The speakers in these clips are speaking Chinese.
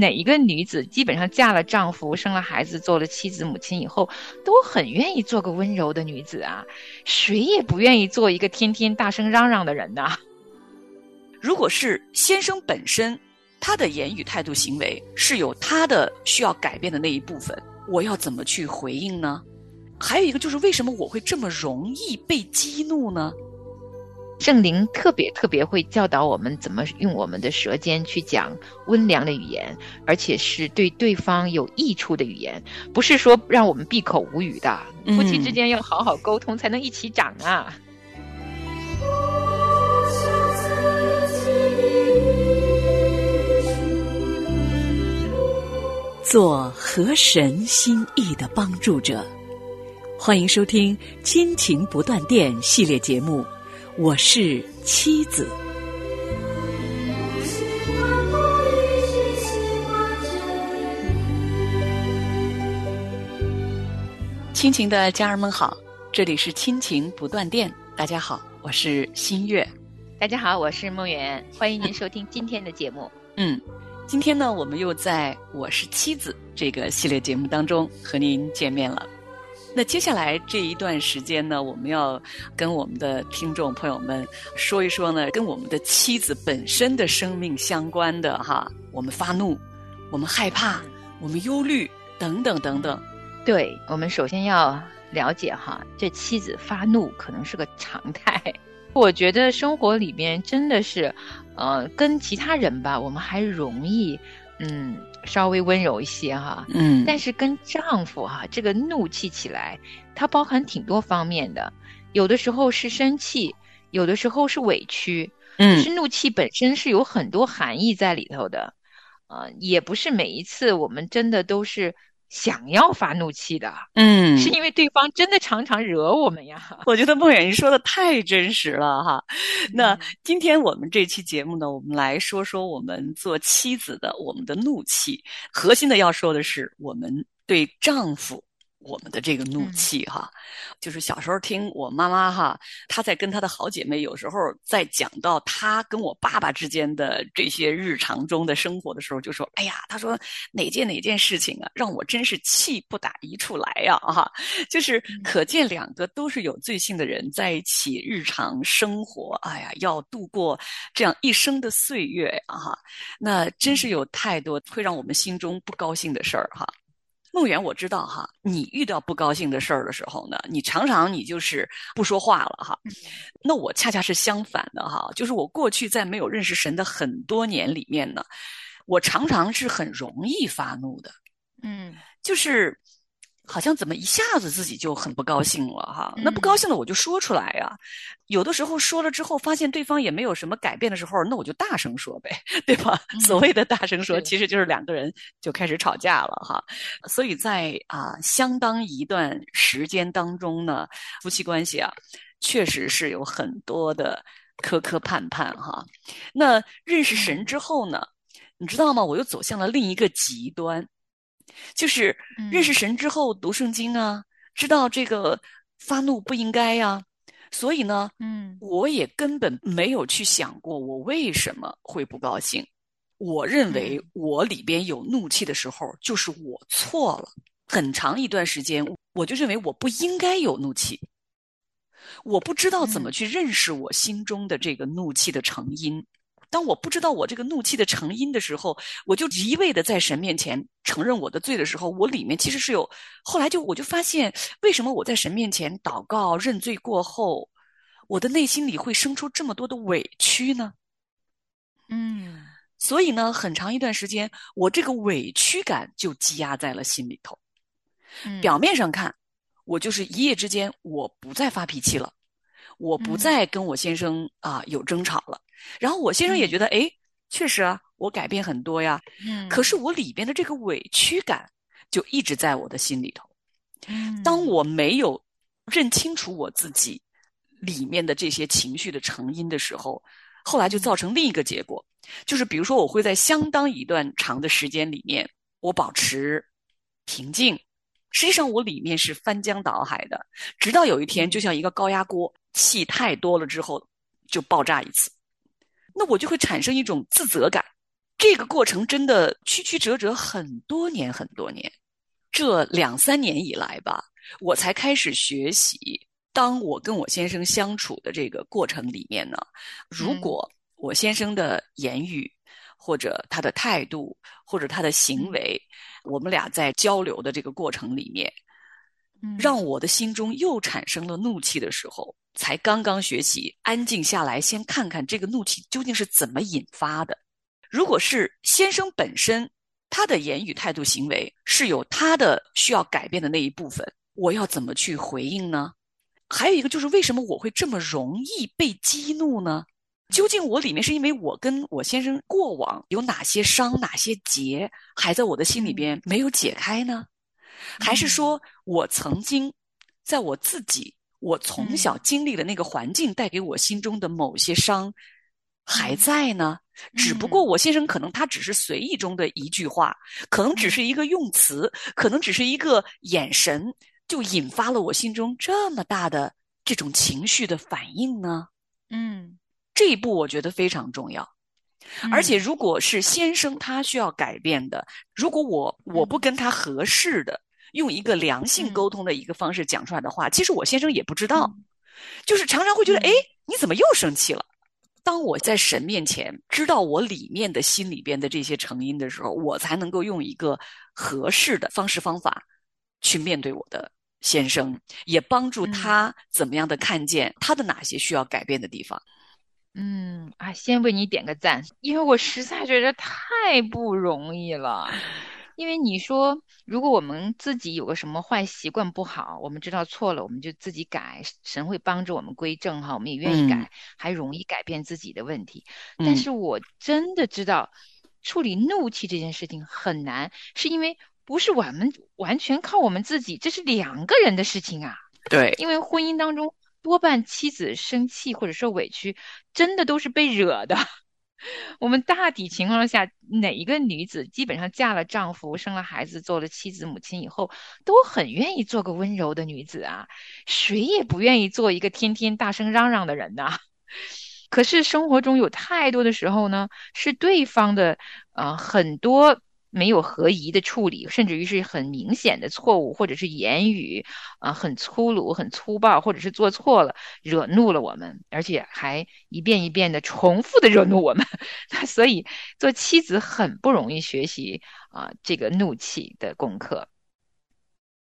哪一个女子基本上嫁了丈夫、生了孩子、做了妻子、母亲以后，都很愿意做个温柔的女子啊？谁也不愿意做一个天天大声嚷嚷的人呐。如果是先生本身，他的言语、态度、行为是有他的需要改变的那一部分，我要怎么去回应呢？还有一个就是，为什么我会这么容易被激怒呢？圣灵特别特别会教导我们怎么用我们的舌尖去讲温良的语言，而且是对对方有益处的语言，不是说让我们闭口无语的。夫妻之间要好好沟通，才能一起长啊。做河神心意的帮助者，欢迎收听《亲情不断电》系列节目。我是妻子，亲情的家人们好，这里是亲情不断电。大家好，我是新月。大家好，我是梦圆。欢迎您收听今天的节目。嗯，今天呢，我们又在我是妻子这个系列节目当中和您见面了。那接下来这一段时间呢，我们要跟我们的听众朋友们说一说呢，跟我们的妻子本身的生命相关的哈，我们发怒，我们害怕，我们忧虑等等等等。对，我们首先要了解哈，这妻子发怒可能是个常态。我觉得生活里面真的是，呃，跟其他人吧，我们还容易，嗯。稍微温柔一些哈，嗯，但是跟丈夫哈，这个怒气起来，它包含挺多方面的，有的时候是生气，有的时候是委屈，嗯，是怒气本身是有很多含义在里头的，呃，也不是每一次我们真的都是。想要发怒气的，嗯，是因为对方真的常常惹我们呀。我觉得孟远说的太真实了哈。那今天我们这期节目呢，我们来说说我们做妻子的我们的怒气，核心的要说的是我们对丈夫。我们的这个怒气哈，就是小时候听我妈妈哈，她在跟她的好姐妹有时候在讲到她跟我爸爸之间的这些日常中的生活的时候，就说：“哎呀，她说哪件哪件事情啊，让我真是气不打一处来呀！”哈，就是可见两个都是有罪性的人在一起日常生活，哎呀，要度过这样一生的岁月啊！哈，那真是有太多会让我们心中不高兴的事儿哈。梦圆，我知道哈，你遇到不高兴的事儿的时候呢，你常常你就是不说话了哈。那我恰恰是相反的哈，就是我过去在没有认识神的很多年里面呢，我常常是很容易发怒的，嗯，就是。好像怎么一下子自己就很不高兴了哈？那不高兴了我就说出来呀。有的时候说了之后，发现对方也没有什么改变的时候，那我就大声说呗，对吧？所谓的大声说，其实就是两个人就开始吵架了哈。所以在啊相当一段时间当中呢，夫妻关系啊，确实是有很多的磕磕绊绊哈。那认识神之后呢，你知道吗？我又走向了另一个极端。就是认识神之后读圣经啊，知道这个发怒不应该呀，所以呢，嗯，我也根本没有去想过我为什么会不高兴。我认为我里边有怒气的时候，就是我错了。很长一段时间，我就认为我不应该有怒气。我不知道怎么去认识我心中的这个怒气的成因。当我不知道我这个怒气的成因的时候，我就一味的在神面前承认我的罪的时候，我里面其实是有。后来就我就发现，为什么我在神面前祷告认罪过后，我的内心里会生出这么多的委屈呢？嗯，所以呢，很长一段时间，我这个委屈感就积压在了心里头。嗯表面上看，我就是一夜之间我不再发脾气了，我不再跟我先生啊有争吵了。然后我先生也觉得，哎，确实啊，我改变很多呀。嗯。可是我里边的这个委屈感，就一直在我的心里头。嗯。当我没有认清楚我自己里面的这些情绪的成因的时候，后来就造成另一个结果，就是比如说，我会在相当一段长的时间里面，我保持平静，实际上我里面是翻江倒海的，直到有一天，就像一个高压锅，气太多了之后，就爆炸一次。那我就会产生一种自责感，这个过程真的曲曲折折很多年很多年，这两三年以来吧，我才开始学习。当我跟我先生相处的这个过程里面呢，如果我先生的言语或者他的态度或者他的行为，我们俩在交流的这个过程里面，让我的心中又产生了怒气的时候，才刚刚学习安静下来，先看看这个怒气究竟是怎么引发的。如果是先生本身他的言语态度行为是有他的需要改变的那一部分，我要怎么去回应呢？还有一个就是，为什么我会这么容易被激怒呢？究竟我里面是因为我跟我先生过往有哪些伤、哪些结还在我的心里边没有解开呢？还是说我曾经在我自己我从小经历的那个环境带给我心中的某些伤还在呢？只不过我先生可能他只是随意中的一句话，可能只是一个用词，可能只是一个眼神。就引发了我心中这么大的这种情绪的反应呢？嗯，这一步我觉得非常重要。而且，如果是先生他需要改变的，如果我我不跟他合适的用一个良性沟通的一个方式讲出来的话，其实我先生也不知道，就是常常会觉得，哎，你怎么又生气了？当我在神面前知道我里面的心里边的这些成因的时候，我才能够用一个合适的方式方法去面对我的。先生也帮助他怎么样的看见他的哪些需要改变的地方。嗯啊，先为你点个赞，因为我实在觉得太不容易了。因为你说，如果我们自己有个什么坏习惯不好，我们知道错了，我们就自己改，神会帮助我们归正哈，我们也愿意改，还容易改变自己的问题。但是我真的知道，处理怒气这件事情很难，是因为。不是我们完全靠我们自己，这是两个人的事情啊。对，因为婚姻当中多半妻子生气或者受委屈，真的都是被惹的。我们大体情况下，哪一个女子基本上嫁了丈夫、生了孩子、做了妻子、母亲以后，都很愿意做个温柔的女子啊。谁也不愿意做一个天天大声嚷嚷的人呐。可是生活中有太多的时候呢，是对方的呃很多。没有合宜的处理，甚至于是很明显的错误，或者是言语啊很粗鲁、很粗暴，或者是做错了，惹怒了我们，而且还一遍一遍的重复的惹怒我们。所以做妻子很不容易学习啊这个怒气的功课。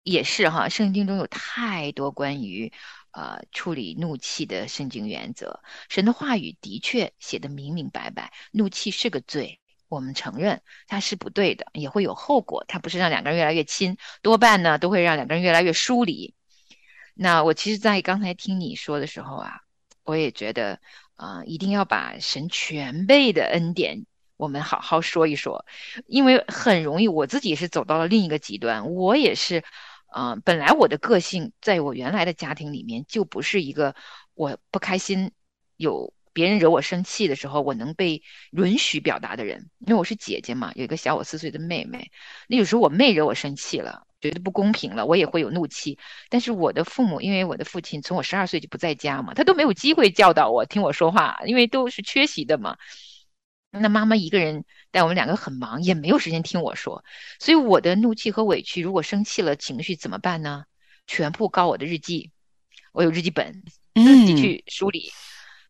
也是哈，圣经中有太多关于呃处理怒气的圣经原则，神的话语的确写的明明白白，怒气是个罪。我们承认它是不对的，也会有后果。它不是让两个人越来越亲，多半呢都会让两个人越来越疏离。那我其实，在刚才听你说的时候啊，我也觉得啊，一定要把神全备的恩典，我们好好说一说，因为很容易，我自己是走到了另一个极端。我也是，啊，本来我的个性在我原来的家庭里面就不是一个我不开心有。别人惹我生气的时候，我能被允许表达的人，因为我是姐姐嘛，有一个小我四岁的妹妹。那有时候我妹惹我生气了，觉得不公平了，我也会有怒气。但是我的父母，因为我的父亲从我十二岁就不在家嘛，他都没有机会教导我听我说话，因为都是缺席的嘛。那妈妈一个人带我们两个很忙，也没有时间听我说。所以我的怒气和委屈，如果生气了情绪怎么办呢？全部告我的日记，我有日记本，自己去梳理。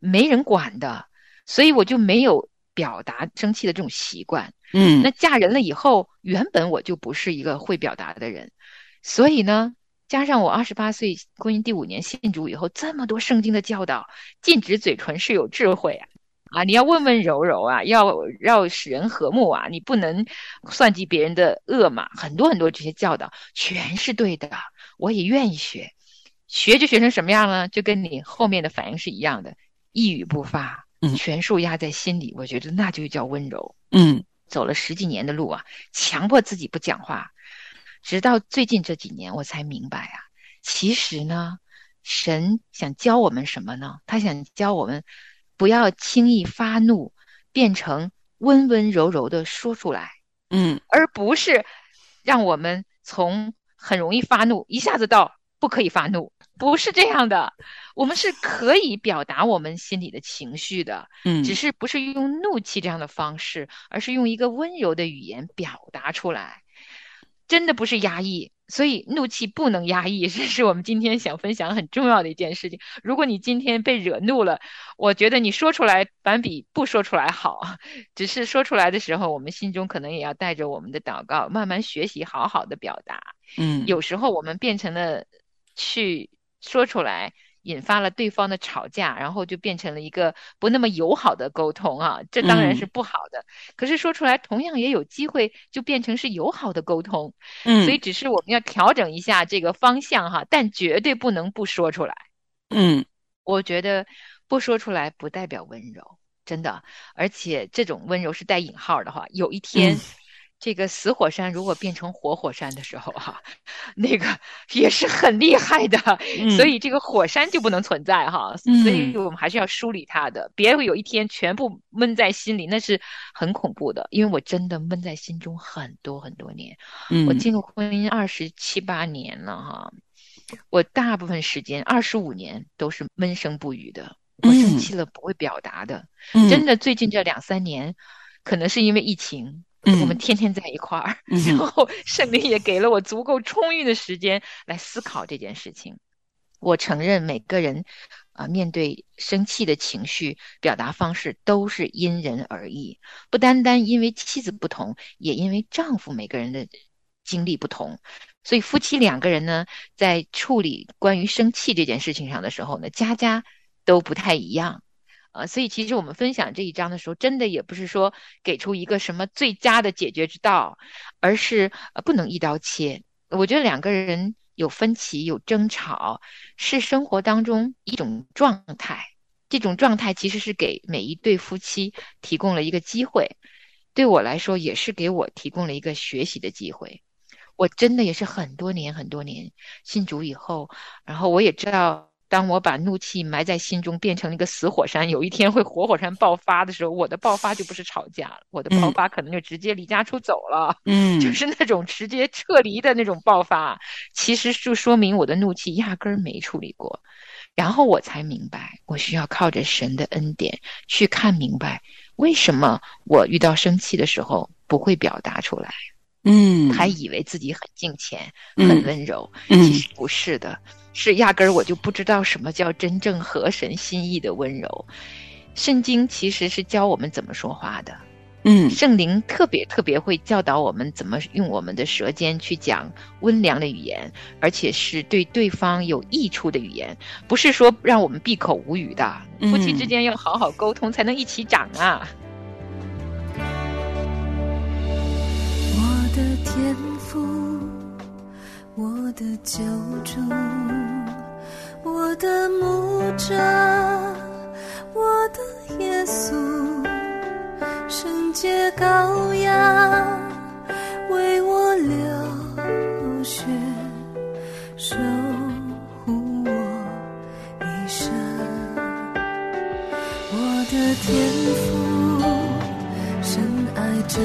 没人管的，所以我就没有表达生气的这种习惯。嗯，那嫁人了以后，原本我就不是一个会表达的人，所以呢，加上我二十八岁婚姻第五年信主以后，这么多圣经的教导，禁止嘴唇是有智慧啊，啊，你要温温柔柔啊，要要使人和睦啊，你不能算计别人的恶嘛，很多很多这些教导全是对的，我也愿意学，学就学成什么样呢？就跟你后面的反应是一样的。一语不发，嗯，全数压在心里，我觉得那就叫温柔。嗯，走了十几年的路啊，强迫自己不讲话，直到最近这几年，我才明白啊，其实呢，神想教我们什么呢？他想教我们不要轻易发怒，变成温温柔柔的说出来，嗯，而不是让我们从很容易发怒一下子到不可以发怒。不是这样的，我们是可以表达我们心里的情绪的，嗯，只是不是用怒气这样的方式，而是用一个温柔的语言表达出来，真的不是压抑。所以怒气不能压抑，这是我们今天想分享很重要的一件事情。如果你今天被惹怒了，我觉得你说出来反比不说出来好。只是说出来的时候，我们心中可能也要带着我们的祷告，慢慢学习好好的表达。嗯，有时候我们变成了去说出来。引发了对方的吵架，然后就变成了一个不那么友好的沟通啊，这当然是不好的。可是说出来，同样也有机会就变成是友好的沟通。嗯，所以只是我们要调整一下这个方向哈，但绝对不能不说出来。嗯，我觉得不说出来不代表温柔，真的，而且这种温柔是带引号的话，有一天。这个死火山如果变成活火山的时候，哈，那个也是很厉害的，所以这个火山就不能存在哈，所以我们还是要梳理它的，别有一天全部闷在心里，那是很恐怖的。因为我真的闷在心中很多很多年，我进入婚姻二十七八年了哈，我大部分时间二十五年都是闷声不语的，我生气了不会表达的，真的最近这两三年，可能是因为疫情。我们天天在一块儿，然后圣灵也给了我足够充裕的时间来思考这件事情。我承认每个人啊，面对生气的情绪表达方式都是因人而异，不单单因为妻子不同，也因为丈夫每个人的经历不同。所以夫妻两个人呢，在处理关于生气这件事情上的时候呢，家家都不太一样。啊，所以其实我们分享这一章的时候，真的也不是说给出一个什么最佳的解决之道，而是呃不能一刀切。我觉得两个人有分歧、有争吵，是生活当中一种状态。这种状态其实是给每一对夫妻提供了一个机会，对我来说也是给我提供了一个学习的机会。我真的也是很多年、很多年信主以后，然后我也知道。当我把怒气埋在心中，变成一个死火山，有一天会活火山爆发的时候，我的爆发就不是吵架了，我的爆发可能就直接离家出走了，嗯，就是那种直接撤离的那种爆发，其实就说明我的怒气压根儿没处理过，然后我才明白，我需要靠着神的恩典去看明白，为什么我遇到生气的时候不会表达出来，嗯，还以为自己很敬虔、很温柔，其实不是的。是压根儿我就不知道什么叫真正合神心意的温柔。圣经其实是教我们怎么说话的，嗯，圣灵特别特别会教导我们怎么用我们的舌尖去讲温良的语言，而且是对对方有益处的语言，不是说让我们闭口无语的。夫妻之间要好好沟通，才能一起长啊。我的天赋。我的救主，我的牧者，我的耶稣，圣洁羔羊为我流血，守护我一生。我的天父深爱着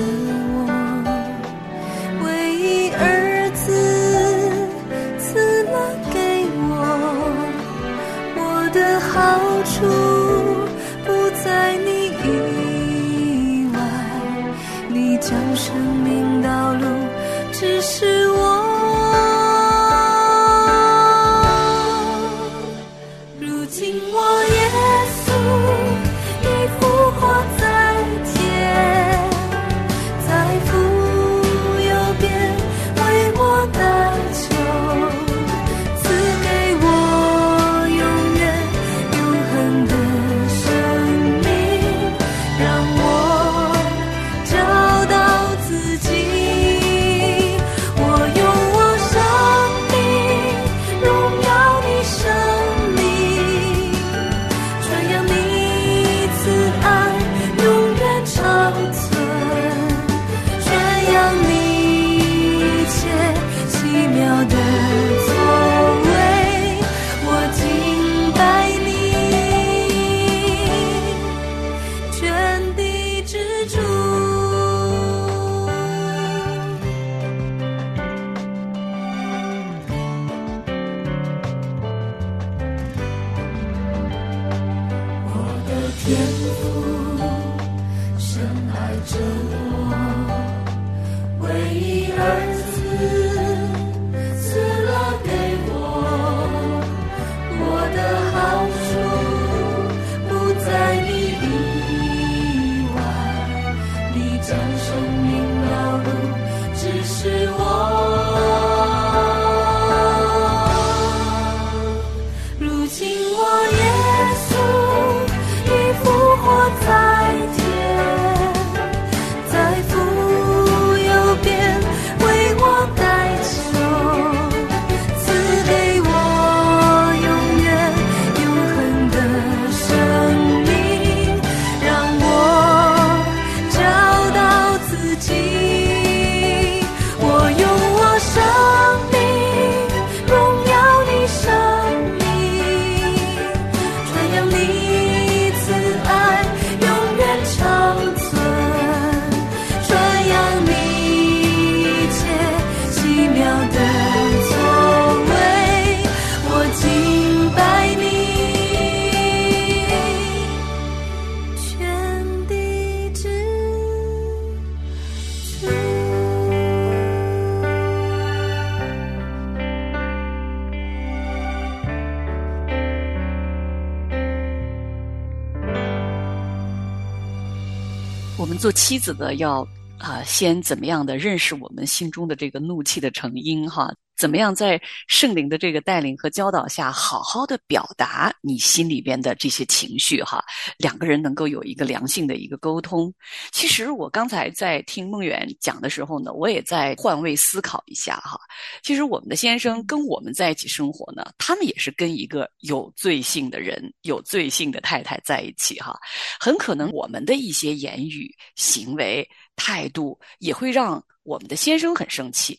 我们做妻子的要啊、先怎么样的认识我们心中的这个怒气的成因哈？怎么样在圣灵的这个带领和教导下，好好的表达你心里边的这些情绪哈？两个人能够有一个良性的一个沟通。其实我刚才在听梦远讲的时候呢，我也在换位思考一下哈。其实我们的先生跟我们在一起生活呢，他们也是跟一个有罪性的人、有罪性的太太在一起哈。很可能我们的一些言语、行为、态度也会让我们的先生很生气。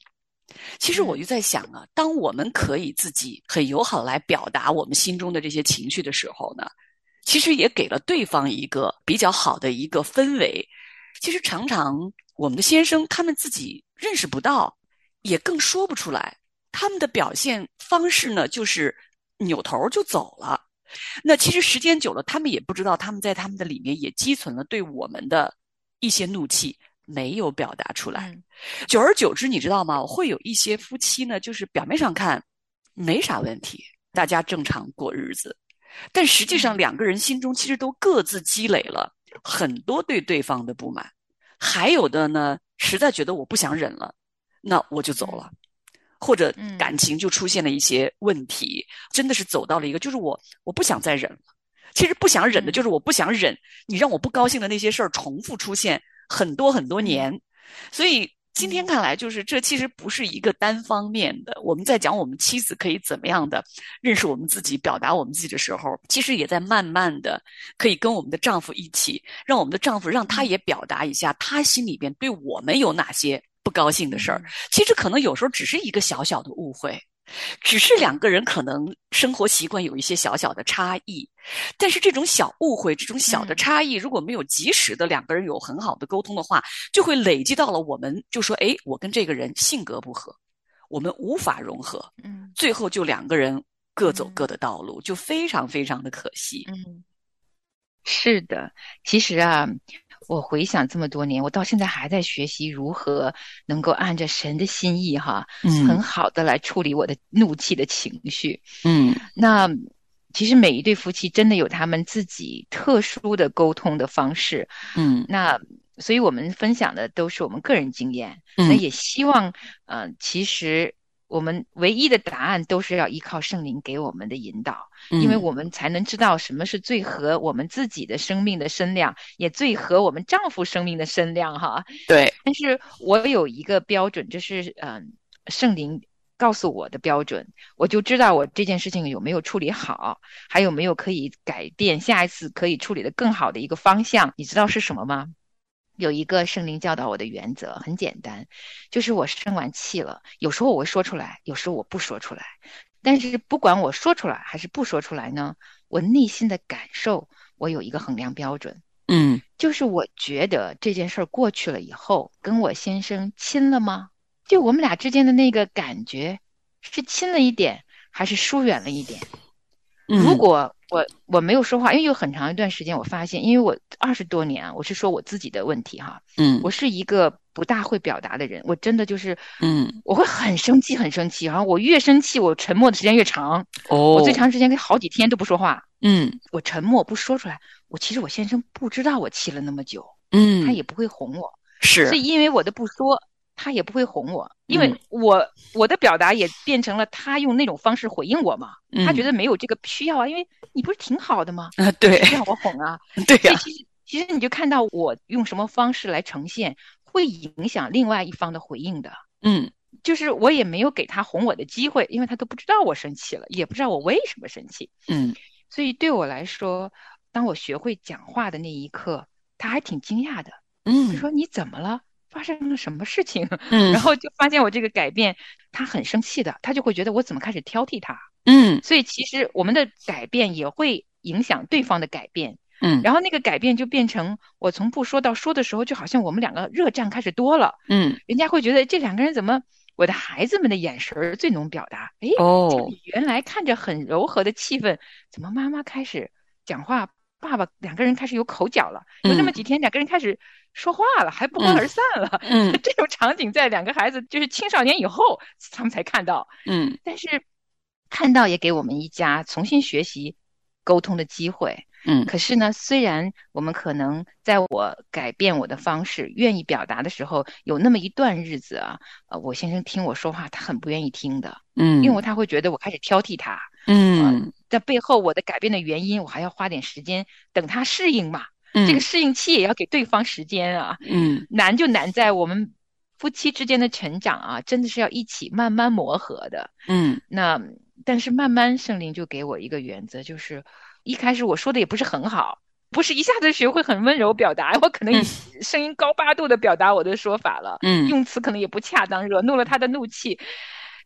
其实我就在想啊，当我们可以自己很友好来表达我们心中的这些情绪的时候呢，其实也给了对方一个比较好的一个氛围。其实常常我们的先生他们自己认识不到，也更说不出来，他们的表现方式呢，就是扭头就走了。那其实时间久了，他们也不知道，他们在他们的里面也积存了对我们的一些怒气，没有表达出来。嗯久而久之，你知道吗？会有一些夫妻呢，就是表面上看没啥问题，大家正常过日子，但实际上两个人心中其实都各自积累了很多对对方的不满，还有的呢，实在觉得我不想忍了，那我就走了。或者嗯感情就出现了一些问题，真的是走到了一个，就是我我不想再忍了。其实不想忍的，嗯就是我不想忍你让我不高兴的那些事儿重复出现很多很多年，所以今天看来，就是这其实不是一个单方面的。我们在讲我们妻子可以怎么样的认识我们自己、表达我们自己的时候，其实也在慢慢的可以跟我们的丈夫一起，让我们的丈夫让他也表达一下他心里边对我们有哪些不高兴的事儿。其实可能有时候只是一个小小的误会。只是两个人可能生活习惯有一些小小的差异，但是这种小误会、这种小的嗯。差异，如果没有及时的两个人有很好的沟通的话，就会累积到了我们就说，哎，我跟这个人性格不合，我们无法融合，嗯。最后就两个人各走嗯。各的道路，就非常非常的可惜。嗯，是的，其实啊，我回想这么多年，我到现在还在学习如何能够按着神的心意哈，很嗯好的来处理我的怒气的情绪。嗯那其实每一对夫妻真的有他们自己特殊的沟通的方式。嗯那所以我们分享的都是我们个人经验，那嗯也希望，呃，其实我们唯一的答案都是要依靠圣灵给我们的引导，因为嗯我们才能知道什么是最合我们自己的生命的身量，也最合我们丈夫生命的身量哈。对，但是我有一个标准，就是嗯，圣灵告诉我的标准，我就知道我这件事情有没有处理好，还有没有可以改变，下一次可以处理的更好的一个方向。你知道是什么吗？有一个圣灵教导我的原则，很简单，就是我生完气了，有时候我会说出来，有时候我不说出来。但是不管我说出来还是不说出来呢，我内心的感受，我有一个衡量标准。嗯就是我觉得这件事儿过去了以后，跟我先生亲了吗？就我们俩之间的那个感觉，是亲了一点，还是疏远了一点？嗯，如果我我没有说话，因为有很长一段时间，我发现，因为我二十多年啊，我是说我自己的问题哈，嗯。我是一个不大会表达的人，我真的就是，嗯。我会很生气，很生气，然后我越生气，我沉默的时间越长，哦，我最长时间可以好几天都不说话，嗯。我沉默不说出来，我其实我先生不知道我气了那么久。嗯，他也不会哄我，是。所以因为我的不说，他也不会哄我，因为嗯我我的表达也变成了他用那种方式回应我嘛，他觉得得没有这个需要啊，因为你不是挺好的吗？啊，对需要我哄啊，对其实其实你就看到我用什么方式来呈现，会影响另外一方的回应的。嗯就是我也没有给他哄我的机会，因为他都不知道我生气了，也不知道我为什么生气。嗯所以对我来说，当我学会讲话的那一刻，他还挺惊讶的。就嗯说你怎么了？发生了什么事情？嗯，然后就发现我这个改变，他很生气的，他就会觉得我怎么开始挑剔他。嗯所以其实我们的改变也会影响对方的改变，嗯然后那个改变就变成我从不说到说的时候，就好像我们两个热战开始多了，嗯人家会觉得这两个人怎么？我的孩子们的眼神儿最能表达。哎，哦，原来看着很柔和的气氛，怎么妈妈开始讲话？爸爸两个人开始有口角了，有那么嗯几天两个人开始说话了，还不欢而散了。嗯 这种场景在两个孩子就是青少年以后，他们才看到。嗯但是看到也给我们一家重新学习沟通的机会。嗯可是呢，虽然我们可能在我改变我的方式、愿意表达的时候，有那么一段日子啊，呃，我先生听我说话，他很不愿意听的，嗯，因为他会觉得我开始挑剔他。嗯在背后我的改变的原因，我还要花点时间等他适应嘛。嗯这个适应期也要给对方时间啊。嗯难就难在我们夫妻之间的成长啊，真的是要一起慢慢磨合的。嗯那但是慢慢圣灵就给我一个原则，就是一开始我说的也不是很好，不是一下子学会很温柔表达，我可能 声音高八度的表达我的说法了，嗯用词可能也不恰当，惹怒了他的怒气。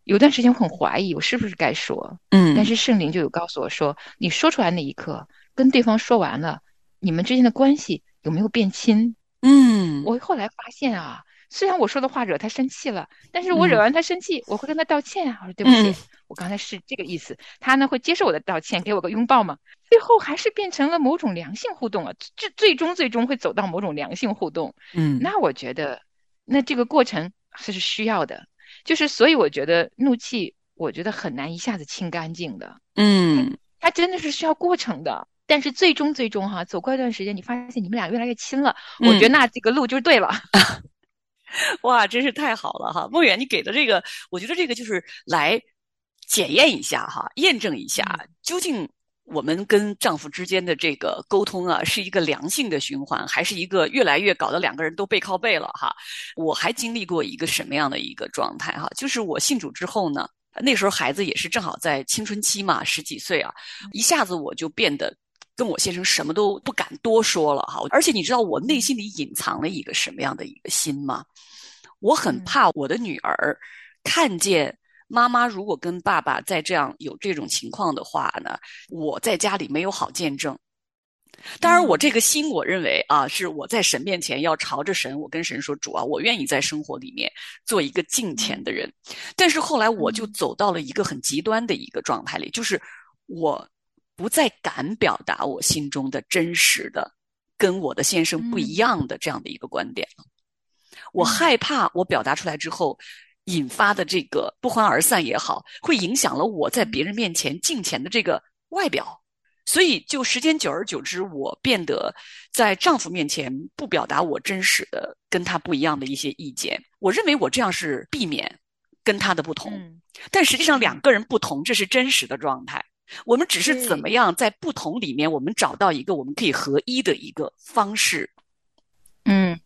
有段时间我很怀疑我是不是该说，嗯，但是圣灵就有告诉我说，你说出来那一刻，跟对方说完了，你们之间的关系有没有变亲？嗯我后来发现啊，虽然我说的话惹他生气了，但是我惹完他生气，我会跟他道歉啊，我说对不起，嗯我刚才是这个意思。他呢会接受我的道歉，给我个拥抱嘛。最后还是变成了某种良性互动啊，最最终最终会走到某种良性互动。嗯那我觉得，那这个过程是需要的，就是所以我觉得怒气，我觉得很难一下子清干净的。嗯它真的是需要过程的。但是最终最终哈，走过一段时间，你发现你们俩越来越亲了，我觉得嗯那这个路就是对了。哇，真是太好了哈！梦远，你给的这个，我觉得这个就是来检验一下哈，验证一下究竟我们跟丈夫之间的这个沟通啊，是一个良性的循环，还是一个越来越搞得两个人都背靠背了哈？我还经历过一个什么样的一个状态哈？就是我信主之后呢，那时候孩子也是正好在青春期嘛，十几岁啊，一下子我就变得。跟我先生什么都不敢多说了哈，而且你知道我内心里隐藏了一个什么样的一个心吗？我很嗯怕我的女儿看见妈妈如果跟爸爸在这样有这种情况的话呢，我在家里没有好见证。当然，我这个心，我认为啊，是我在神面前要朝着神，我跟神说：“主啊，我愿意在生活里面做一个敬虔的人。”但是后来我就走到了一个很极端的一个状态里，就是我不再敢表达我心中的真实的、跟我的先生不一样的这样的一个观点了。我害怕我表达出来之后，引发的这个不欢而散也好，会影响了我在别人面前敬虔的这个外表。所以，就时间久而久之，我变得在丈夫面前不表达我真实的跟他不一样的一些意见。我认为我这样是避免跟他的不同，嗯但实际上两个人不同，这是真实的状态。我们只是怎么样在不同里面，我们找到一个我们可以合一的一个方式。嗯，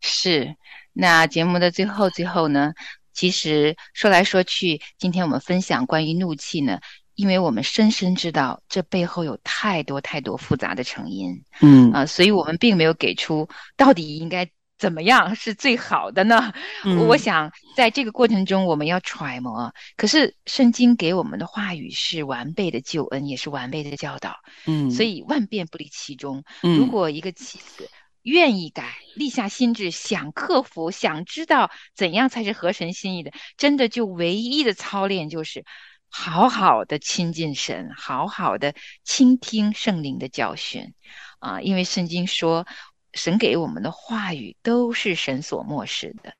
是。那节目的最后最后呢，其实说来说去，今天我们分享关于怒气呢，因为我们深深知道这背后有太多太多复杂的成因。嗯啊，所以我们并没有给出到底应该怎么样是最好的呢？嗯我想在这个过程中，我们要揣摩。可是圣经给我们的话语是完备的救恩，也是完备的教导，嗯，所以万变不离其中。嗯如果一个妻子愿意改，立下心志，想克服，想知道怎样才是合神心意的，真的就唯一的操练就是好好的亲近神，好好的倾听圣灵的教训。啊，因为圣经说，神给我们的话语都是神所漠视的，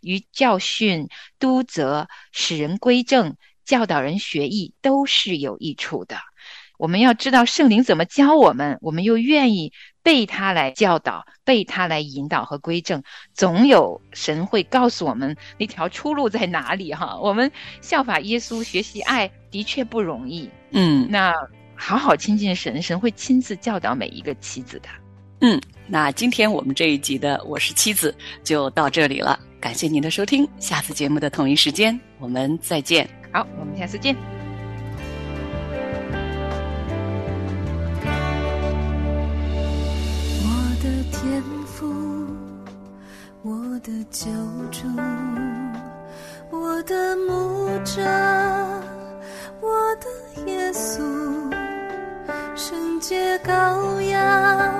于教训、督责、使人归正、教导人学艺，都是有益处的。我们要知道圣灵怎么教我们，我们又愿意被他来教导，被他来引导和归正，总有神会告诉我们那条出路在哪里哈。我们效法耶稣，学习爱的确不容易。嗯那好好亲近神，神会亲自教导每一个妻子的。嗯，那今天我们这一集的《我是妻子》就到这里了，感谢您的收听，下次节目的同一时间我们再见。好，我们下次见。救主，我的牧者，我的耶稣，圣洁羔羊